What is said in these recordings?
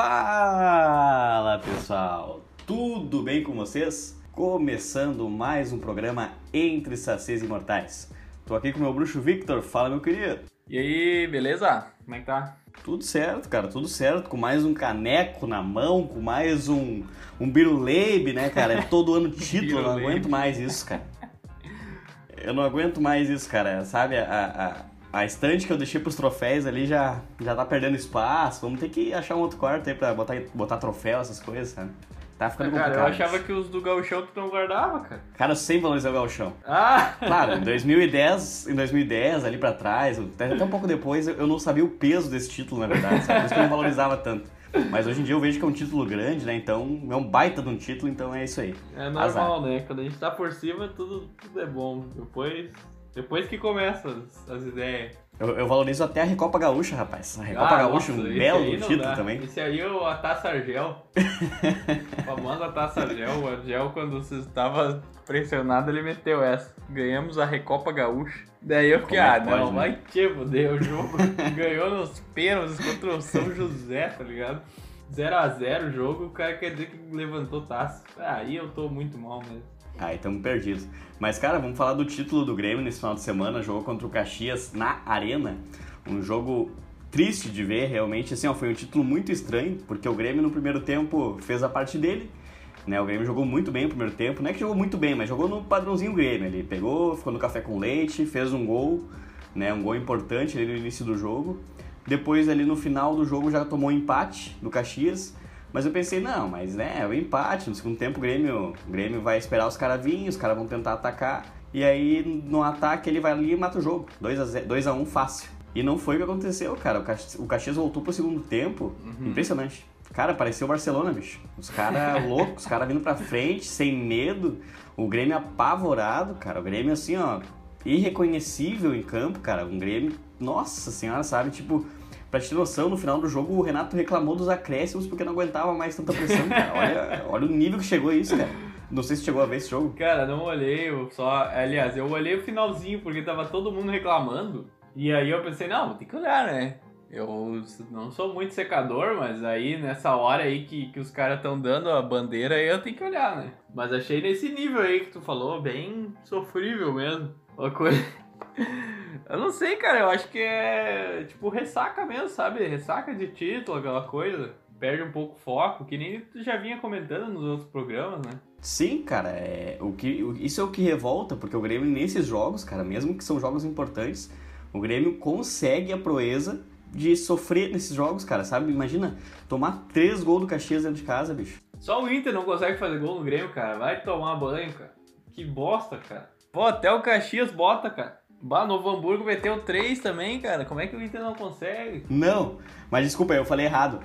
Fala pessoal, tudo bem com vocês? Começando mais um programa Entre Sacês Imortais. Tô aqui com meu bruxo Victor, fala meu querido. E aí, beleza? Como é que tá? Tudo certo, cara, tudo certo. Com mais um caneco na mão, com mais um, um biruleibe, né, cara? É todo ano título, eu não aguento mais isso, cara. Eu não aguento mais isso, cara. Sabe, a, a, estante que eu deixei pros troféus ali já, já tá perdendo espaço. Vamos ter que achar um outro quarto aí pra botar, botar troféu, essas coisas, sabe? Tá ficando cara, complicado. eu achava que os do gauchão tu não guardava, cara. Cara, eu sempre valorizei o gauchão. Ah! Claro, em 2010, em 2010, ali pra trás, até até um pouco depois, eu não sabia o peso desse título, na verdade, sabe? Por isso que eu não valorizava tanto. Mas hoje em dia eu vejo que é um título grande, né? Então, é um baita de um título, então é isso aí. É normal, né? Quando a gente tá por cima, tudo, tudo é bom. Depois, depois que começam as, as ideias. Eu, eu valorizo até a Recopa Gaúcha, rapaz. A Recopa Ah, Gaúcha, nossa, um belo título dá. também. Esse aí é o- a Taça Argel. a famosa Taça Argel. O Argel, quando você estava pressionado, ele meteu essa. Ganhamos a Recopa Gaúcha. Daí eu fiquei, é ah, não, né? vai te fuder o jogo. Ganhou nos pênaltis contra o São José, tá ligado? 0x0 o jogo, o cara quer dizer que levantou taça. Aí eu tô muito mal mesmo. Aí estamos perdidos. Mas, cara, vamos falar do título do Grêmio nesse final de semana. Jogou contra o Caxias na Arena. Um jogo triste de ver, realmente. Assim, ó, foi um título muito estranho, porque o Grêmio no primeiro tempo fez a parte dele. Né, o Grêmio jogou muito bem no primeiro tempo. Não é que jogou muito bem, mas jogou no padrãozinho Grêmio. Ele pegou, ficou no café com leite, fez um gol, né, um gol importante ali no início do jogo. Depois, ali no final do jogo, já tomou um empate do Caxias. Mas eu pensei, não, mas né, é o empate. No segundo tempo, o Grêmio, o Grêmio vai esperar os caras virem, os caras vão tentar atacar. E aí, no ataque, ele vai ali e mata o jogo. 2x1 um, fácil. E não foi o que aconteceu, cara. O Caxias, o Caxias voltou pro segundo tempo. Impressionante. Cara, pareceu o Barcelona, bicho. Os caras loucos, os caras vindo pra frente, sem medo. O Grêmio apavorado, cara. O Grêmio, assim, ó, irreconhecível em campo, cara. Um Grêmio, nossa senhora, sabe? Tipo, pra te ter noção, no final do jogo o Renato reclamou dos acréscimos porque não aguentava mais tanta pressão, cara. Olha, olha o nível que chegou isso, cara. Não sei se chegou a ver esse jogo. Cara, não olhei, eu só. Aliás, eu olhei o finalzinho porque tava todo mundo reclamando. E aí eu pensei, não, tem que olhar, né? Eu não sou muito secador, mas aí nessa hora aí que, que os caras estão dando a bandeira aí eu tenho que olhar, né? Mas achei nesse nível aí que tu falou, bem sofrível mesmo. Uma coisa. Eu não sei, cara, eu acho que é tipo ressaca mesmo, sabe? Ressaca de título, aquela coisa. Perde um pouco o foco, que nem tu já vinha comentando nos outros programas, né? Sim, cara, é, o que, o- isso é o que revolta, porque o Grêmio nesses jogos, cara, mesmo que são jogos importantes, o Grêmio consegue a proeza de sofrer nesses jogos, cara, sabe? Imagina tomar três gols do Caxias dentro de casa, bicho. Só o Inter não consegue fazer gol no Grêmio, cara. Vai tomar banho, cara. Que bosta, cara. Pô, até o Caxias bota, cara. Bah, Novo Hamburgo meteu três também, cara. Como é que o Inter não consegue? Não, mas desculpa, eu falei errado.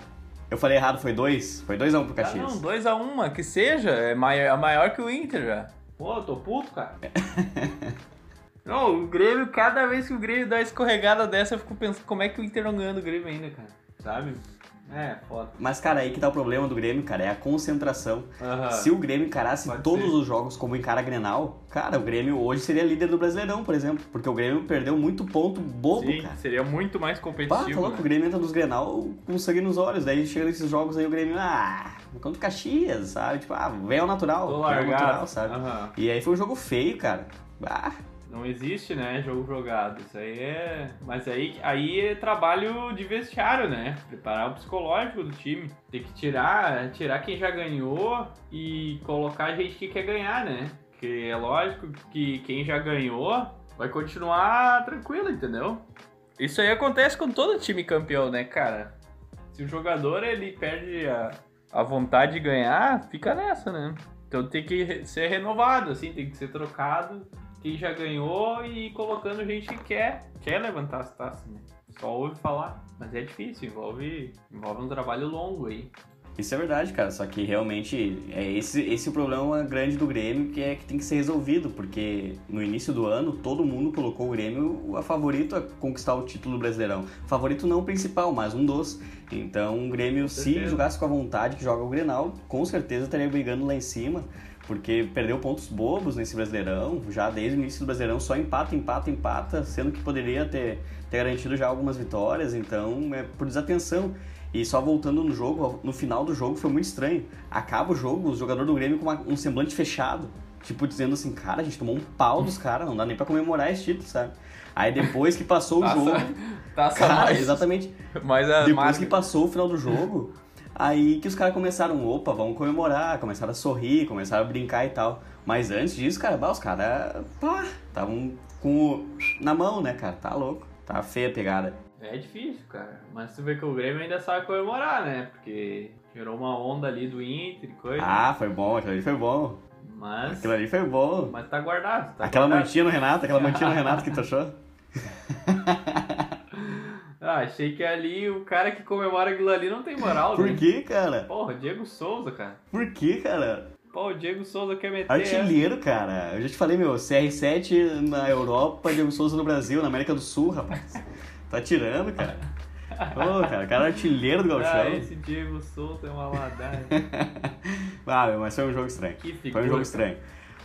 Eu falei errado, foi dois. Foi 2 a 1 um pro Ah, Caxias. não, 2x1, mas que seja. É maior, é maior que o Inter já. Pô, eu tô puto, cara. não, o Grêmio, cada vez que o Grêmio dá uma escorregada dessa, eu fico pensando como é que o Inter não ganhou do Grêmio ainda, cara. Sabe? É, foda. Mas, cara, aí que tá o problema do Grêmio, cara, é a concentração. Aham. Se o Grêmio encarasse Pode todos ser. os jogos como encara a Grenal, cara, o Grêmio hoje seria líder do Brasileirão, por exemplo. Porque o Grêmio perdeu muito ponto bobo, Sim, cara. seria muito mais Pá, competitivo. falou né? que o Grêmio entra nos Grenal com sangue nos olhos. Daí chega nesses jogos aí o Grêmio, ah, contra o Caxias, sabe? Tipo, ah, véu natural. Tô véu largado. natural, sabe? Aham. E aí foi um jogo feio, cara. Ah, Não existe, né, jogo jogado. Isso aí é. Mas aí, aí é trabalho de vestiário, né? Preparar o psicológico do time. Tem que tirar, tirar quem já ganhou e colocar a gente que quer ganhar, né? Porque é lógico que quem já ganhou vai continuar tranquilo, entendeu? Isso aí acontece com todo time campeão, né, cara? Se o jogador ele perde a, a vontade de ganhar, fica nessa, né? Então tem que ser renovado, assim, tem que ser trocado quem já ganhou e colocando gente que quer, quer levantar as taças, né? Só ouve falar, mas é difícil, envolve, envolve um trabalho longo aí. Isso é verdade, cara. Só que realmente é esse, esse o problema grande do Grêmio que é que tem que ser resolvido, porque no início do ano todo mundo colocou o Grêmio a favorito a conquistar o título Brasileirão. Favorito não o principal, mas um dos. Então o Grêmio, se jogasse com a vontade que joga o Grenal, com certeza estaria brigando lá em cima. Porque perdeu pontos bobos nesse Brasileirão, já desde o início do Brasileirão só empata, empata, empata, sendo que poderia ter, ter garantido já algumas vitórias, então é por desatenção. E só voltando no jogo, no final do jogo foi muito estranho. Acaba o jogo, o jogador do Grêmio com uma, um semblante fechado. Tipo, dizendo assim, cara, a gente tomou um pau dos caras, não dá nem pra comemorar esse título, sabe? Aí depois que passou o Taça- jogo. Taça Cara, mais- exatamente. Mas a Depois marca- que passou o final do jogo, aí que os caras começaram, opa, vamos comemorar, começaram a sorrir, começaram a brincar e tal. Mas antes disso, cara, bah, os caras, pá, estavam com o na mão, né, cara? Tá louco. Tá feia a pegada. É difícil, cara. Mas tu vê que o Grêmio ainda sabe comemorar, né? Porque gerou uma onda ali do Inter e coisa. Ah, foi bom, aquilo ali foi bom. mas, Aquilo ali foi bom. mas tá guardado. Tá Aquela guardado. mantinha no Renato, aquela mantinha no Renato que tu achou? Ah, achei que ali o cara que comemora aquilo ali não tem moral, Por né? que, cara? Porra, Diego Souza, cara. Por que, cara? Pô, o Diego Souza quer meter. Artilheiro, cara. Eu já te falei, meu, CR7 na Europa, Diego Souza no Brasil, na América do Sul, rapaz. Tá tirando, cara. Ô, cara, o cara é artilheiro do essa. Ah, Gauchão. esse Diego Souza é uma ladagem. Ah, meu, mas foi um jogo estranho. Que figura. Foi um jogo estranho.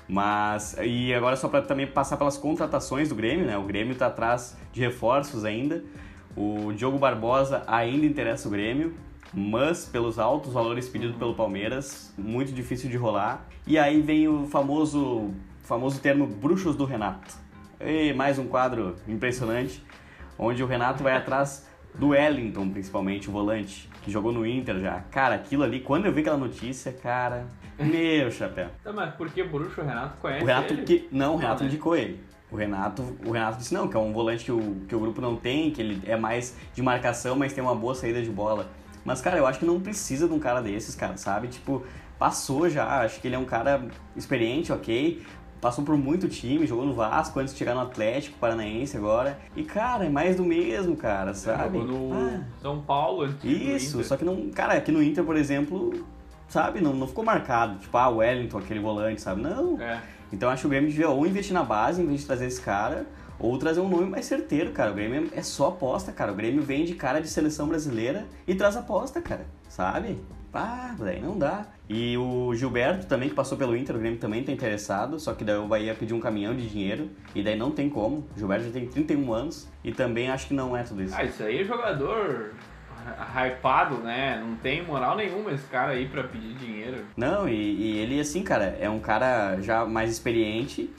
Mas, e agora só pra também passar pelas contratações do Grêmio, né? O Grêmio tá atrás de reforços ainda. O Diogo Barbosa ainda interessa o Grêmio, mas pelos altos valores pedidos pelo Palmeiras, muito difícil de rolar. E aí vem o famoso, famoso termo bruxos do Renato. E mais um quadro impressionante, onde o Renato vai atrás do Wellington, principalmente, o volante, que jogou no Inter já. Cara, aquilo ali, quando eu vi aquela notícia, cara, meu chapéu. Tá, mas por que bruxo? O Renato conhece O Renato ele? que. Não, o Renato né? indicou ele. O Renato, o Renato disse não, que é um volante que o, que o grupo não tem, que ele é mais de marcação, mas tem uma boa saída de bola. Mas, cara, eu acho que não precisa de um cara desses, cara, sabe? Tipo, passou já, acho que ele é um cara experiente, ok. Passou por muito time, jogou no Vasco antes de chegar no Atlético Paranaense agora. E, cara, é mais do mesmo, cara, sabe? Jogou no Ah. São Paulo, antigo Isso, só que não. Cara, aqui no Inter, por exemplo, sabe, não, não ficou marcado. Tipo, ah, Wellington, aquele volante, sabe? Não. É. Então acho que o Grêmio devia ou investir na base em vez de trazer esse cara, ou trazer um nome mais certeiro, cara. O Grêmio é só aposta, cara. O Grêmio vende cara de seleção brasileira e traz aposta, cara. Sabe? Ah, daí não dá. E o Gilberto também, que passou pelo Inter, o Grêmio também tá interessado, só que daí o Bahia pediu um caminhão de dinheiro, e daí não tem como. O Gilberto já tem 31 anos, e também acho que não é tudo isso. Ah, isso aí é jogador hypado, né? Não tem moral nenhuma esse cara aí pra pedir dinheiro. Não, e, e ele, assim, cara, é um cara já mais experiente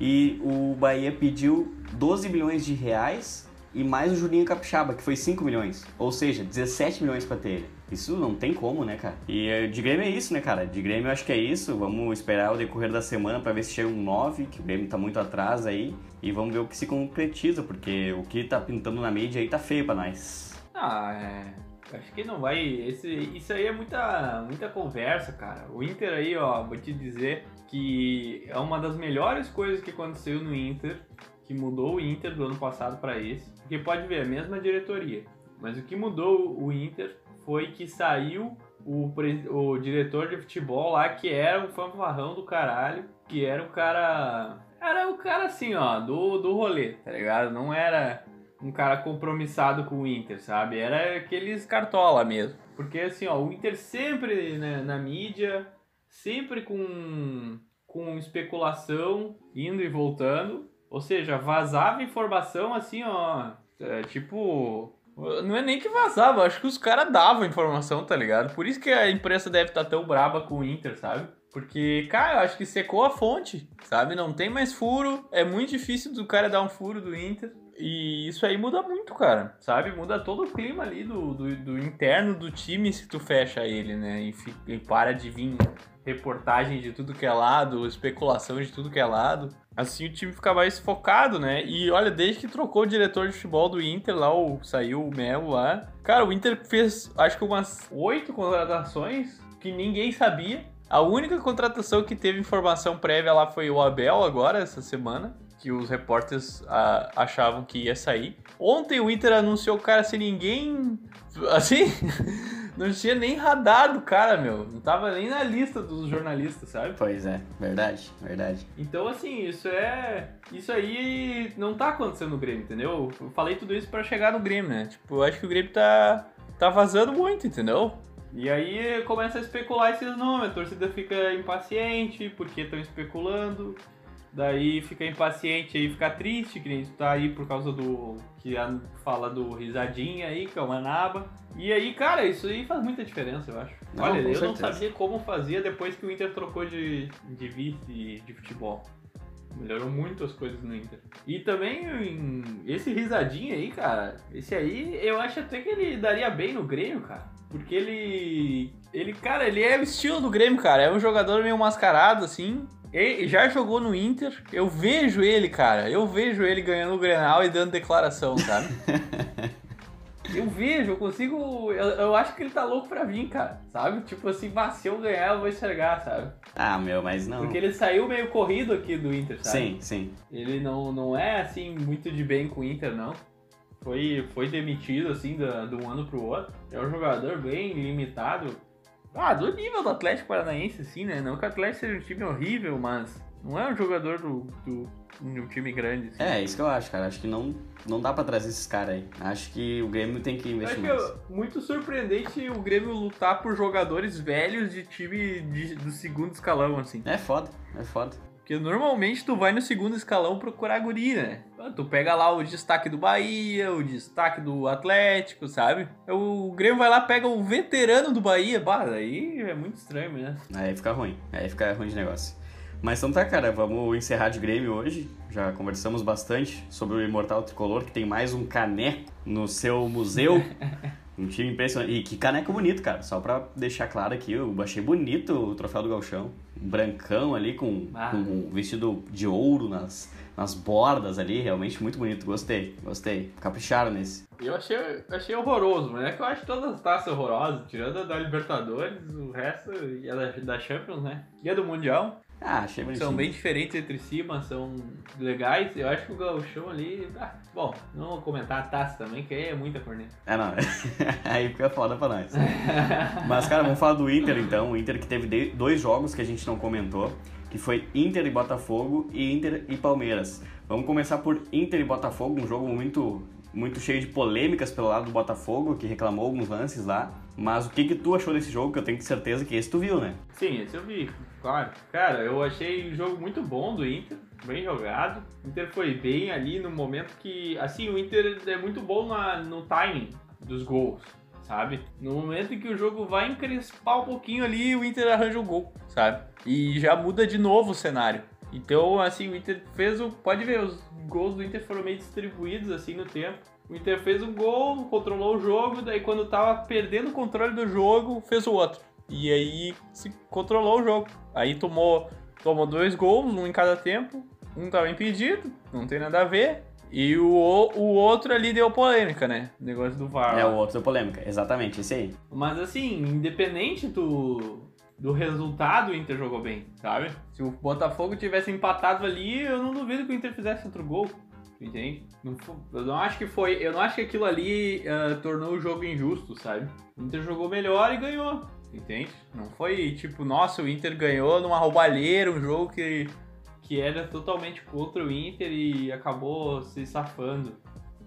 e o Bahia pediu 12 milhões de reais e mais o Julinho Capixaba, que foi 5 milhões. Ou seja, 17 milhões pra ter ele. Isso não tem como, né, cara? E eh, de Grêmio é isso, né, cara? De Grêmio eu acho que é isso. Vamos esperar o decorrer da semana pra ver se chega um 9, que o Grêmio tá muito atrás aí. E vamos ver o que se concretiza, porque o que tá pintando na mídia aí tá feio pra nós. Ah, é. Acho que não vai. Esse, isso aí é muita, muita conversa, cara. O Inter aí, ó, vou te dizer que é uma das melhores coisas que aconteceu no Inter, que mudou o Inter do ano passado pra esse. Porque pode ver, a mesma diretoria. Mas o que mudou o Inter foi que saiu o, o diretor de futebol lá, que era um fanfarrão do caralho, que era um cara. Era o cara assim, ó, do, do rolê, tá ligado? Não era um cara compromissado com o Inter, sabe? Era aqueles cartola mesmo. Porque assim, ó, o Inter sempre né, na mídia, sempre com, com especulação, indo e voltando. Ou seja, vazava informação assim, ó. é, tipo. Não é nem que vazava, acho que os caras davam informação, tá ligado? Por isso que a imprensa deve estar tão braba com o Inter, sabe? Porque, cara, eu acho que secou a fonte, sabe? Não tem mais furo. É muito difícil do cara dar um furo do Inter. E isso aí muda muito, cara, sabe? Muda todo o clima ali do, do, do interno do time se tu fecha ele, né? E, fi- e para de vir reportagem de tudo que é lado, especulação de tudo que é lado. Assim o time fica mais focado, né? E olha, desde que trocou o diretor de futebol do Inter lá, o, saiu o Melo lá. Cara, o Inter fez acho que umas oito contratações que ninguém sabia. A única contratação que teve informação prévia lá foi o Abel agora, essa semana. Que os repórteres ah, achavam que ia sair. Ontem o Inter anunciou o cara sem ninguém. Assim. Não tinha nem radar do cara, meu. Não tava nem na lista dos jornalistas, sabe? Pois é, verdade, verdade. Então, assim, isso é. Isso aí não tá acontecendo no Grêmio, entendeu? Eu falei tudo isso pra chegar no Grêmio, né? Tipo, eu acho que o Grêmio tá. tá vazando muito, entendeu? E aí começa a especular esses nomes, a torcida fica impaciente porque estão especulando. Daí fica impaciente aí, fica triste, que nem tu tá aí por causa do. que fala do risadinha aí, que é uma naba. E aí, cara, isso aí faz muita diferença, eu acho. Não, Olha, eu certeza. não sabia como fazia depois que o Inter trocou de, de vice de futebol. Melhorou muito as coisas no Inter. E também esse risadinho aí, cara. Esse aí, eu acho até que ele daria bem no Grêmio, cara. Porque ele. Ele, cara, ele é o estilo do Grêmio, cara. É um jogador meio mascarado, assim. Ele já jogou no Inter. Eu vejo ele, cara. Eu vejo ele ganhando o Grenal e dando declaração, sabe? Eu vejo, eu consigo. Eu, eu, acho que ele tá louco pra vir, cara. Sabe? Tipo assim, mas se eu ganhar, eu vou enxergar, sabe? Ah, meu, mas não. Porque ele saiu meio corrido aqui do Inter, sabe? Sim, sim. Ele não, não é assim muito de bem com o Inter, não. Foi, foi demitido assim de, de um ano pro outro. É um jogador bem limitado. Ah, do nível do Atlético Paranaense, sim, né? Não que o Atlético seja um time horrível, mas não é um jogador do, do, de um time grande. Assim. É, isso que eu acho, cara. Acho que não, não dá pra trazer esses caras aí. Acho que o Grêmio tem que investir mais. Acho que é muito surpreendente o Grêmio lutar por jogadores velhos de time de, do segundo escalão, assim. É foda, é foda. Porque normalmente tu vai no segundo escalão procurar guri, né? Tu pega lá o destaque do Bahia, o destaque do Atlético, sabe? O Grêmio vai lá, pega o veterano do Bahia. Bah, aí é muito estranho, né? Aí fica ruim. Aí fica ruim de negócio. Mas então tá, cara, vamos encerrar de Grêmio hoje. Já conversamos bastante sobre o Imortal Tricolor, que tem mais um caneco no seu museu. um time impressionante. E que caneco bonito, cara. Só pra deixar claro aqui, eu achei bonito o troféu do Galchão. Brancão ali, com, ah. com um vestido de ouro nas, nas bordas ali. Realmente muito bonito. Gostei, gostei. Capricharam nesse. Eu achei, achei horroroso, mas é que eu acho todas as taças horrorosas, tirando a da Libertadores, o resto e a da, da Champions, né? E a do Mundial. Ah, achei bonitinho. São bem diferentes entre si, mas são legais. Eu acho que o gauchão ali... Ah, bom, não vou comentar a taça também, que aí é muita corneta. É, não. aí fica foda pra nós. mas, cara, vamos falar do Inter, então. O Inter que teve dois jogos que a gente não comentou, que foi Inter e Botafogo e Inter e Palmeiras. Vamos começar por Inter e Botafogo, um jogo muito muito cheio de polêmicas pelo lado do Botafogo, que reclamou alguns lances lá. Mas o que que tu achou desse jogo? Que eu tenho certeza que esse tu viu, né? Sim, esse eu vi, claro. Cara, eu achei um jogo muito bom do Inter, bem jogado. O Inter foi bem ali no momento que... Assim, o Inter é muito bom na, no timing dos gols, sabe? No momento em que o jogo vai encrespar um pouquinho ali, o Inter arranja o gol, sabe? E já muda de novo o cenário. Então, assim, o Inter fez o... Pode ver, os gols do Inter foram meio distribuídos, assim, no tempo. O Inter fez um gol, controlou o jogo, daí quando tava perdendo o controle do jogo, fez o outro. E aí se controlou o jogo. Aí tomou, tomou dois gols, um em cada tempo. Um tava impedido, não tem nada a ver. E o, o outro ali deu polêmica, né? O negócio do VAR. É, o outro deu polêmica, exatamente, esse aí. Mas assim, independente do, do resultado, o Inter jogou bem, sabe? Se o Botafogo tivesse empatado ali, eu não duvido que o Inter fizesse outro gol. Entende? Não, eu não acho que foi. Eu não acho que aquilo ali uh, tornou o jogo injusto, sabe? O Inter jogou melhor e ganhou. Entende? Não foi tipo, nossa, o Inter ganhou numa roubalheira, um jogo que, que era totalmente contra o Inter e acabou se safando.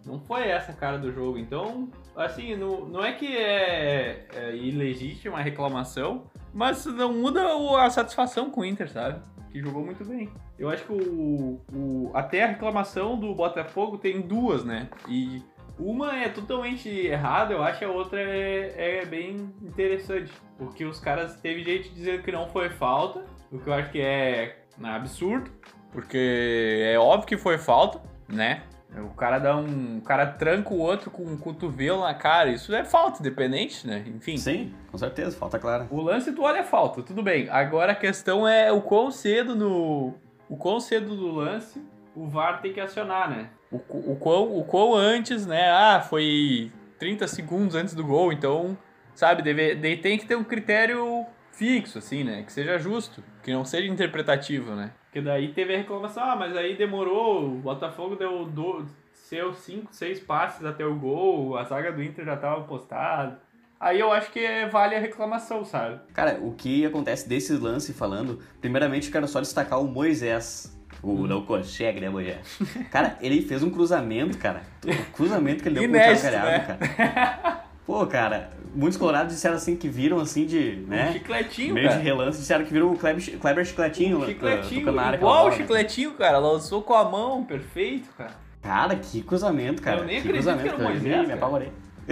Não foi essa a cara do jogo. Então, assim, não, não é que é, é ilegítima a reclamação, mas não muda a satisfação com o Inter, sabe? Que jogou muito bem. Eu acho que o, o, até a reclamação do Botafogo tem duas, né? E uma é totalmente errada, eu acho, a outra é, é bem interessante. Porque os caras teve gente dizendo que não foi falta, o que eu acho que é absurdo, porque é óbvio que foi falta, né? O cara dá um. O cara tranca o outro com um cotovelo na cara. Isso é falta, independente, né? Enfim. Sim, com certeza, falta clara. O lance tu olha é falta, tudo bem. Agora a questão é o quão cedo no o quão cedo do lance o VAR tem que acionar, né? O, o, quão, o quão antes, né? Ah, foi 30 segundos antes do gol, então, sabe, deve, deve, tem que ter um critério fixo, assim, né? Que seja justo, que não seja interpretativo, né? Porque daí teve a reclamação, ah, mas aí demorou, o Botafogo deu do, seus 5, 6 passes até o gol, a zaga do Inter já estava postada. Aí eu acho que vale a reclamação, sabe? Cara, o que acontece desse lance falando, primeiramente eu quero só destacar o Moisés. O não consegue, né, Moisés? Cara, ele fez um cruzamento, cara. O cruzamento que ele deu Inédito, pro Thiago Galhardo, né? cara. Pô, cara, muitos colorados disseram assim que viram assim de, né? Um chicletinho, meio cara. de relance, disseram que viram o Kleber, Kleber Chicletinho, Um uh, chicletinho, tocando na área. igual o né? chicletinho, cara. Lançou com a mão, perfeito, cara. Cara, que cruzamento, cara. Eu nem que cruzamento, que era o cara. Moisés, Me apavorei.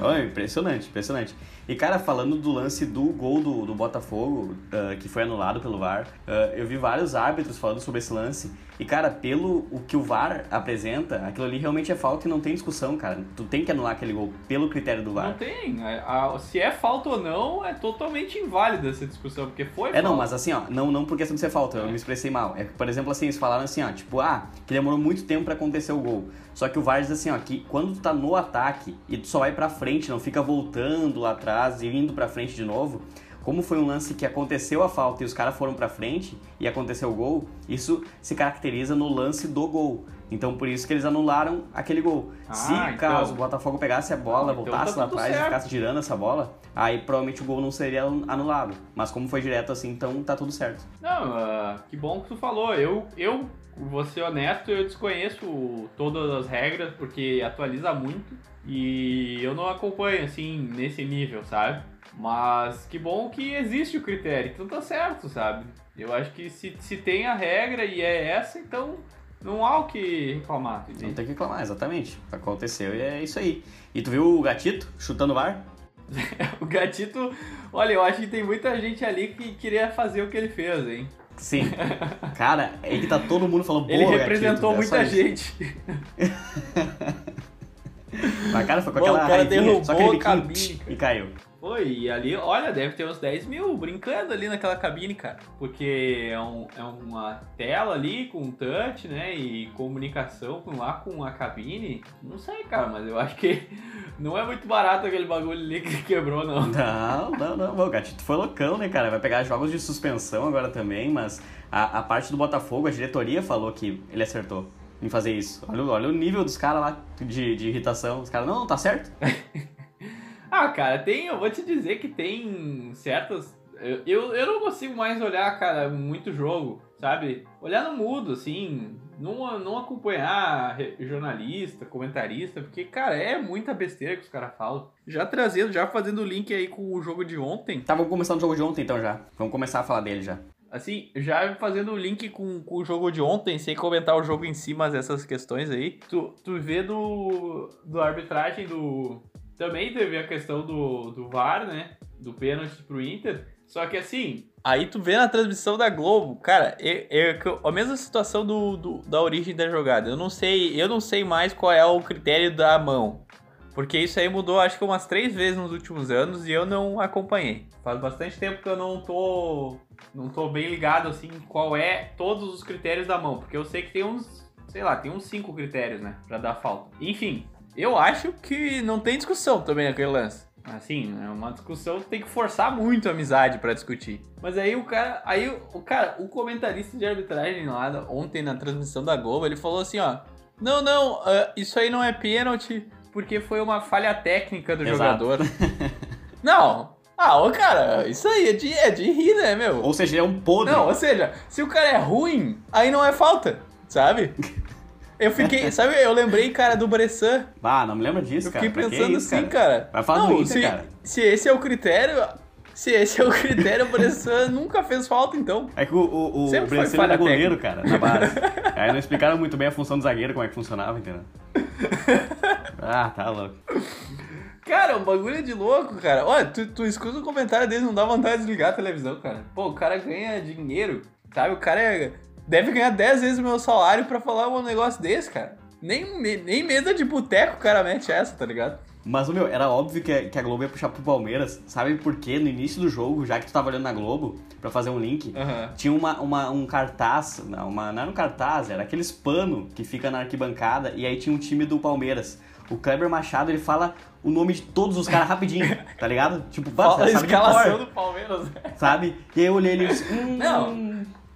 Olha, impressionante, impressionante. E, cara, falando do lance do gol do, do Botafogo, ah, que foi anulado pelo VAR, ah, eu vi vários árbitros falando sobre esse lance. E, cara, pelo o que o VAR apresenta, aquilo ali realmente é falta e não tem discussão, cara. Tu tem que anular aquele gol pelo critério do Não VAR. tem. A- a- se é falta ou não, é totalmente inválida essa discussão, porque foi É, falta. não, mas assim, ó, não, não por questão de ser falta, eu me expressei mal. É que, por exemplo, assim, eles falaram assim, ó, tipo, ah, que demorou muito tempo pra acontecer o gol. Só que o VAR diz assim, ó, que quando tu tá no ataque e tu só vai pra frente, não fica voltando lá atrás e indo pra frente de novo, como foi um lance que aconteceu a falta e os caras foram pra frente e aconteceu o gol, isso se caracteriza no lance do gol. Então por isso que eles anularam aquele gol. Ah, se então- caso o Botafogo pegasse a bola, Então voltasse tá lá atrás e certo. ficasse girando essa bola, aí provavelmente o gol não seria anulado. Mas como foi direto assim, então tá tudo certo. Não, ah, que bom que tu falou. Eu, eu, vou ser honesto, eu desconheço todas as regras, porque atualiza muito. E eu não acompanho, assim, nesse nível, sabe? Mas que bom que existe o critério, então tá certo, sabe? Eu acho que se, se tem a regra e é essa, então não há o que reclamar, Não entende? tem que reclamar, exatamente. Aconteceu e é isso aí. E tu viu o gatito chutando o VAR? O gatito, olha, eu acho que tem muita gente ali que queria fazer o que ele fez, hein? Sim. Cara, é que tá todo mundo falando boa, Ele Gatito", representou é só muita isso. gente. Mas, cara, foi com aquela o cara raivinha, derrubou só aquele biquinho e caiu. Foi, e ali, olha, deve ter uns 10 mil brincando ali naquela cabine, cara. Porque é, um- é uma tela ali com touch, né? E comunicação com, lá com a cabine. Não sei, cara, mas eu acho que não é muito barato aquele bagulho ali que quebrou, não. Não, não, não. Bom, O Gatito foi loucão, né, cara? Vai pegar jogos de suspensão agora também, mas a, a parte do Botafogo, a diretoria falou que ele acertou em fazer isso. Olha, o- olha o nível dos caras lá de, de irritação. Os caras, não, não, tá certo. Ah, cara, tem, eu vou te dizer que tem certas. Eu, eu, eu não consigo mais olhar, cara, muito jogo, sabe? Olhar no mudo, assim, não, não acompanhar jornalista, comentarista, porque, cara, é muita besteira que os caras falam. Já trazendo, já fazendo o link aí com o jogo de ontem, Tá, vamos começar o jogo de ontem então já. Vamos começar a falar dele já. Assim, já fazendo o link com, com o jogo de ontem, sem comentar o jogo em si, mas essas questões aí, tu, tu vê do, do arbitragem do. Também teve a questão do, do VAR, né? Do pênalti pro Inter. Só que assim. Aí tu vê na transmissão da Globo, cara, é, é a mesma situação do, do- da origem da jogada. Eu não sei, eu não sei mais qual é o critério da mão. Porque isso aí mudou acho que umas três vezes nos últimos anos e eu não acompanhei. Faz bastante tempo que eu não tô não tô bem ligado assim qual é todos os critérios da mão, porque eu sei que tem uns, sei lá, tem uns cinco critérios, né, Pra dar falta. Enfim, eu acho que não tem discussão também naquele lance. Assim, é uma discussão que tem que forçar muito a amizade pra discutir. Mas aí o cara, aí o cara, o comentarista de arbitragem lá ontem na transmissão da Globo, ele falou assim, ó: "Não, não, ah, isso aí não é pênalti porque foi uma falha técnica do Exato. jogador". não. Ah, ô cara, isso aí é de, é de rir, né, meu? Ou seja, ele é um podre. Não, ou seja, se o cara é ruim, aí não é falta, sabe? Eu fiquei, sabe, eu lembrei, cara, do Bressan. Ah, não me lembra disso, Eu cara. fiquei Pra que pensando isso, assim, cara? cara. Vai falar não, do Inter, se, cara. se esse é o critério, se esse é o critério, o Bressan nunca fez falta, então. É que o, o, o Bressan era goleiro, cara, na base. Aí não explicaram muito bem a função do zagueiro, como é que funcionava, entendeu? Ah, tá louco. Cara, um bagulho de louco, cara. Olha, tu, tu escuta o comentário dele, não dá vontade de desligar a televisão, cara. Pô, o cara ganha dinheiro, sabe? O cara é- deve ganhar 10 vezes o meu salário pra falar um negócio desse, cara. Nem, nem mesa de boteco o cara mete essa, tá ligado? Mas, meu, era óbvio que a, que a Globo ia puxar pro Palmeiras. Sabe por quê? No início do jogo, já que tu tava olhando na Globo, pra fazer um link, Aham. tinha uma, uma- um cartaz, não, uma, não era um cartaz, era aqueles pano que fica na arquibancada, e aí tinha um time do Palmeiras. O Kleber Machado, ele fala o nome de todos os caras rapidinho, tá ligado? Tipo, basta, sabe escalação do Palmeiras, né? sabe? E aí eu olhei ele e disse, hum, Não.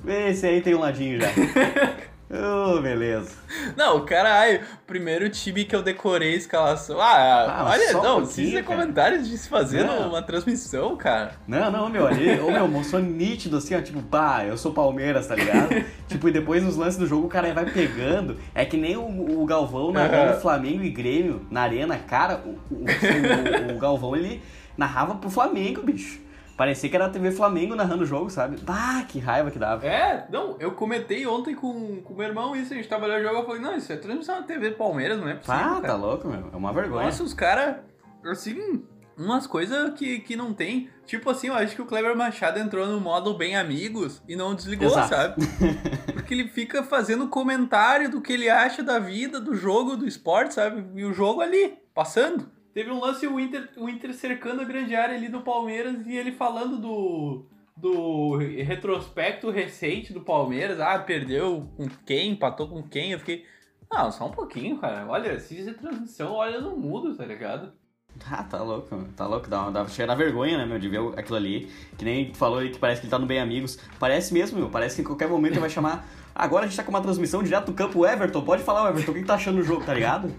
Esse aí tem um ladinho já. Oh, beleza. Não, caralho, primeiro time que eu decorei a escalação. Ah, Ah, olha, um não, pouquinho, precisa cara. comentários de se fazer Não. numa transmissão, cara. Não, não, meu, ali, ô, meu, mostrou nítido assim, ó, tipo, pá, eu sou Palmeiras, tá ligado? tipo, e depois nos lances do jogo o cara vai pegando. É que nem o, o Galvão narrando Aham. Flamengo e Grêmio na arena, cara, o, o- o Galvão ele narrava pro Flamengo, bicho. Parecia que era a TV Flamengo narrando o jogo, sabe? Ah, que raiva que dava. É, não, eu comentei ontem com o meu irmão isso, a gente tava olhando o jogo, eu falei, não, isso é transmissão na TV Palmeiras, não é possível, Ah, tá louco, meu. É uma vergonha. Nossa, os caras, assim, umas coisas que, que não tem. Tipo assim, eu acho que o Kleber Machado entrou no modo bem amigos e não desligou, Exato. sabe? Porque ele fica fazendo comentário do que ele acha da vida, do jogo, do esporte, sabe? E o jogo ali, passando. Teve um lance, o Inter, o Inter cercando a grande área ali do Palmeiras e ele falando do, do retrospecto recente do Palmeiras. Ah, perdeu com quem, empatou com quem. Eu fiquei, não, só um pouquinho, cara. Olha, se fizer transmissão, olha no mudo, tá ligado? Ah, tá louco. Tá louco. Dá, dá, chega a dar vergonha, né, meu, de ver aquilo ali. Que nem falou aí que parece que ele tá no Bem Amigos. Parece mesmo, meu. Parece que em qualquer momento ele vai chamar. Agora a gente tá com uma transmissão direto do campo Everton. Pode falar, Everton, o que que tá achando do jogo, tá ligado?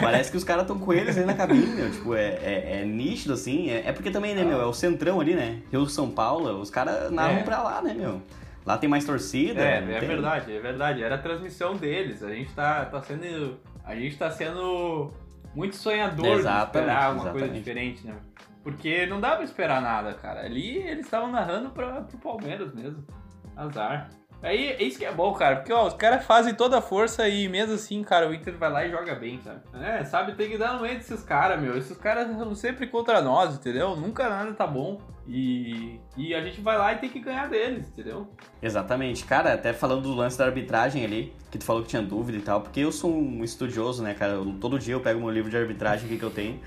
Parece que os caras estão com eles aí na cabine, meu. Tipo, é, é, é nítido, assim. É, é porque também, né, meu, é o centrão ali, né? Rio São Paulo, os caras narram É. pra lá, né, meu? Lá tem mais torcida. É, é tem- verdade, é verdade. Era a transmissão deles. A gente tá, tá sendo. A gente tá sendo muito sonhador de Exatamente, esperar alguma coisa exatamente. diferente, né? Porque não dá pra esperar nada, cara. Ali eles estavam narrando pra, pro Palmeiras mesmo. Azar. Aí é isso que é bom, cara. Porque, ó, os caras fazem toda a força e mesmo assim, cara, o Inter vai lá e joga bem, sabe? É, sabe, tem que dar no meio desses caras, meu. Esses caras são sempre contra nós, entendeu? Nunca nada tá bom. E, e a gente vai lá e tem que ganhar deles, entendeu? Exatamente. Cara, até falando do lance da arbitragem ali, que tu falou que tinha dúvida e tal, porque eu sou um estudioso, né, cara? Eu- todo dia eu pego meu livro de arbitragem aqui que eu tenho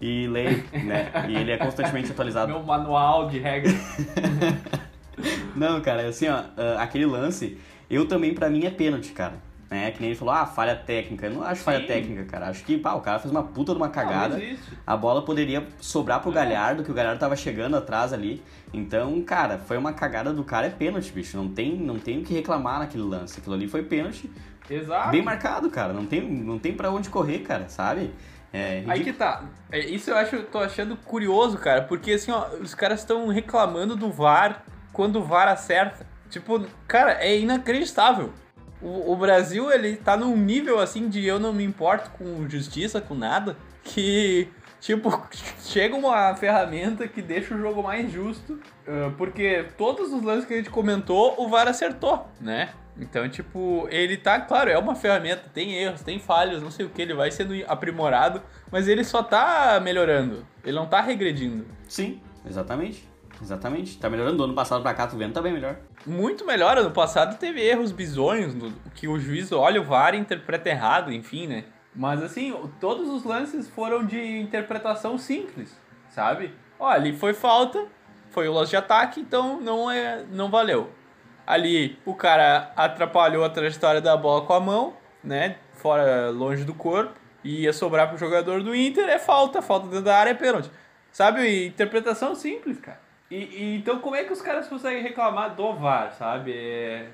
e leio, né? E ele é constantemente atualizado. Meu manual de regras. Não, cara, assim, ó, ah, aquele lance, eu também, pra mim, é pênalti, cara. Né? Que nem ele falou, ah, falha técnica. Eu não acho falha Sim. técnica, cara. Acho que, pá, o cara fez uma puta de uma cagada. Não. A bola poderia sobrar pro É. Galhardo, que o Galhardo tava chegando atrás ali. Então, cara, foi uma cagada do cara, é pênalti, bicho. Não tem, não tem o que reclamar naquele lance. Aquilo ali foi pênalti. Exato. Bem marcado, cara. Não tem, não tem pra onde correr, cara, sabe? É Aí que tá. É, Isso eu acho, tô achando curioso, cara, porque assim, ó, os caras estão reclamando do VAR quando o VAR acerta. Tipo, cara, é inacreditável. O, o Brasil, ele tá num nível assim de eu não me importo com justiça, com nada, que, tipo, chega uma ferramenta que deixa o jogo mais justo, porque todos os lances que a gente comentou, o VAR acertou, né? Então, tipo, ele tá, claro, é uma ferramenta, tem erros, tem falhas, não sei o que, ele vai sendo aprimorado, mas ele só tá melhorando, ele não tá regredindo. Sim, exatamente. Exatamente. Tá melhorando. Do ano passado pra cá, tu vendo, tá bem melhor. Muito melhor, ano passado teve erros bizonhos, no- que o juiz olha o VAR e interpreta errado, enfim, né? Mas assim, todos os lances foram de interpretação simples, sabe? Ó, ali foi falta, foi o lance de ataque, então não, é, não valeu. Ali o cara atrapalhou a trajetória da bola com a mão, né? Fora, longe do corpo, e ia sobrar pro jogador do Inter, é falta, falta dentro da área é pênalti. Sabe? Interpretação simples, cara. E, e então como é que os caras conseguem reclamar do VAR, sabe? É,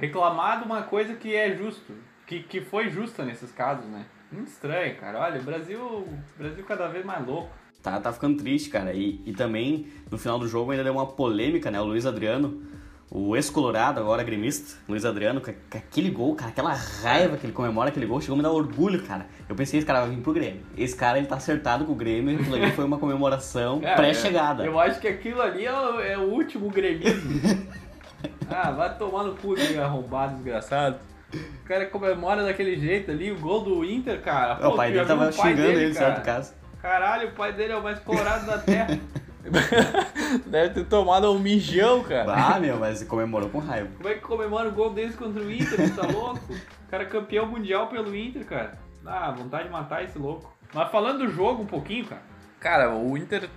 reclamar de uma coisa que é justo, que, que foi justa nesses casos, né? Muito estranho, cara. Olha, o Brasil, Brasil cada vez mais louco. Tá, tá ficando triste, cara. E, e também, no final do jogo, ainda deu uma polêmica, né? O Luiz Adriano, o ex-colorado, agora gremista, Luiz Adriano, com, aquele gol, cara, aquela raiva que ele comemora aquele gol, chegou a me dar orgulho, cara. Eu pensei, esse cara vai vir pro Grêmio. Esse cara, ele tá acertado com o Grêmio, aquilo ali foi uma comemoração pré-chegada. Eu acho que aquilo ali é o, é o último gremismo. ah, vai tomar no cu de arrombado, desgraçado. O cara comemora daquele jeito ali, o gol do Inter, cara. É, o Pô, pai tu já dele tava o pai xingando dele, ele, cara? certo, caso. Caralho, o pai dele é o mais colorado da terra. Deve ter tomado um mijão, cara. Ah, meu, mas comemorou com raiva. Como é que comemora o gol deles contra o Inter? Você tá louco? O cara é campeão mundial pelo Inter, cara. Ah, vontade de matar esse louco. Mas falando do jogo um pouquinho, cara. Cara, o Inter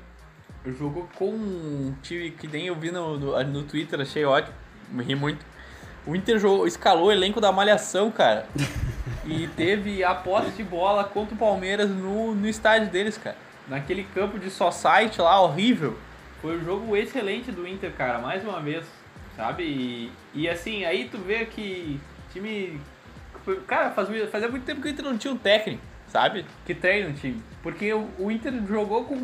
jogou com um time que nem eu vi no, no, no Twitter, achei ótimo. Me ri muito. O Inter jogou, escalou o elenco da Malhação, cara. e teve a posse de bola contra o Palmeiras no, no estádio deles, cara. Naquele campo de society lá, horrível. Foi um jogo excelente do Inter, cara, mais uma vez, sabe? E, e assim, aí tu vê que time. Cara, fazia, fazia muito tempo que o Inter não tinha um técnico, sabe? Que treina o time. Porque o, o Inter jogou com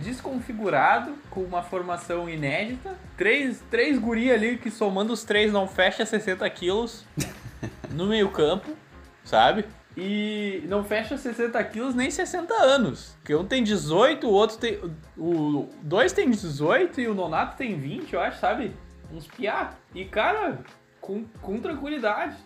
desconfigurado, com uma formação inédita. Três, três guri ali que somando os três não fecha 60 quilos no meio-campo, sabe? E não fecha 60 quilos nem 60 anos. Porque um tem 18, o outro tem. O dois tem 18 e o Nonato tem 20, eu acho, sabe? Uns piá. E, cara, com, com tranquilidade,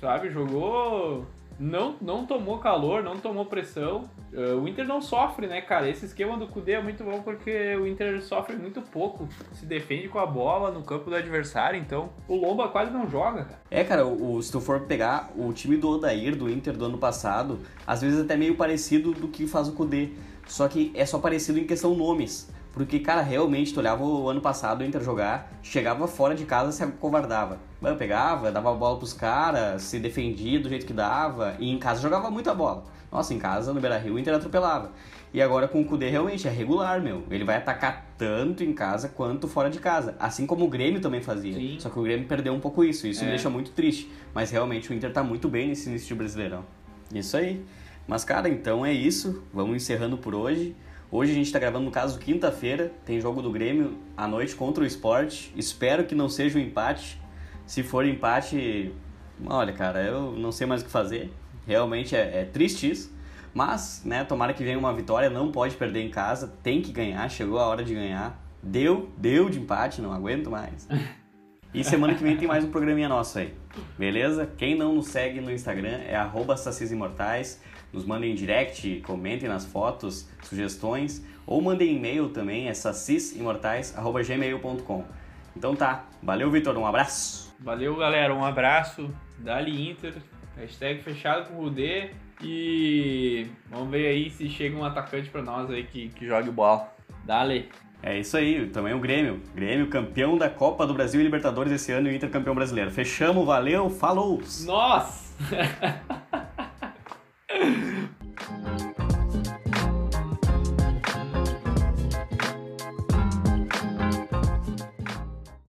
sabe? Jogou. Não, não tomou calor, não tomou pressão. Uh, o Inter não sofre, né, cara? Esse esquema do Kudê é muito bom porque o Inter sofre muito pouco. Se defende com a bola no campo do adversário, então o Lomba quase não joga, cara. É, cara, o, se tu for pegar o time do Odair, do Inter do ano passado, às vezes até meio parecido do que faz o Kudê. Só que é só parecido em questão nomes. Porque, cara, realmente, tu olhava o ano passado o Inter jogar, chegava fora de casa se acovardava. Mano, pegava, dava a bola pros caras, se defendia do jeito que dava, e em casa jogava muita bola. Nossa, em casa, no Beira-Rio, o Inter atropelava. E agora com o Kudê realmente é regular, meu. Ele vai atacar tanto em casa quanto fora de casa. Assim como o Grêmio também fazia. Sim. Só que o Grêmio perdeu um pouco isso. Isso É. me deixa muito triste. Mas realmente o Inter tá muito bem nesse início de Brasileirão. Isso aí. Mas, cara, então é isso. Vamos encerrando por hoje. Hoje a gente tá gravando, no caso, quinta-feira. Tem jogo do Grêmio à noite contra o Sport. Espero que não seja um empate. Se for empate, olha, cara, eu não sei mais o que fazer. Realmente é, é triste isso. Mas, né, tomara que venha uma vitória. Não pode perder em casa. Tem que ganhar. Chegou a hora de ganhar. Deu, deu de empate, não aguento mais. E semana que vem tem mais um programinha nosso aí. Beleza? Quem não nos segue no Instagram é arroba Sacis Imortais. Nos mandem direct, comentem nas fotos, sugestões. Ou mandem e-mail também, é sacisimortais.gmail.com Então tá. Valeu, Vitor. Um abraço. Valeu, galera. Um abraço. Dali Inter. Hashtag fechado com o Rudê. E vamos ver aí se chega um atacante pra nós aí que, que jogue bola. Dale. É isso aí, também o Grêmio. Grêmio campeão da Copa do Brasil e Libertadores esse ano e o Inter campeão brasileiro. Fechamos, valeu, falou! Nossa!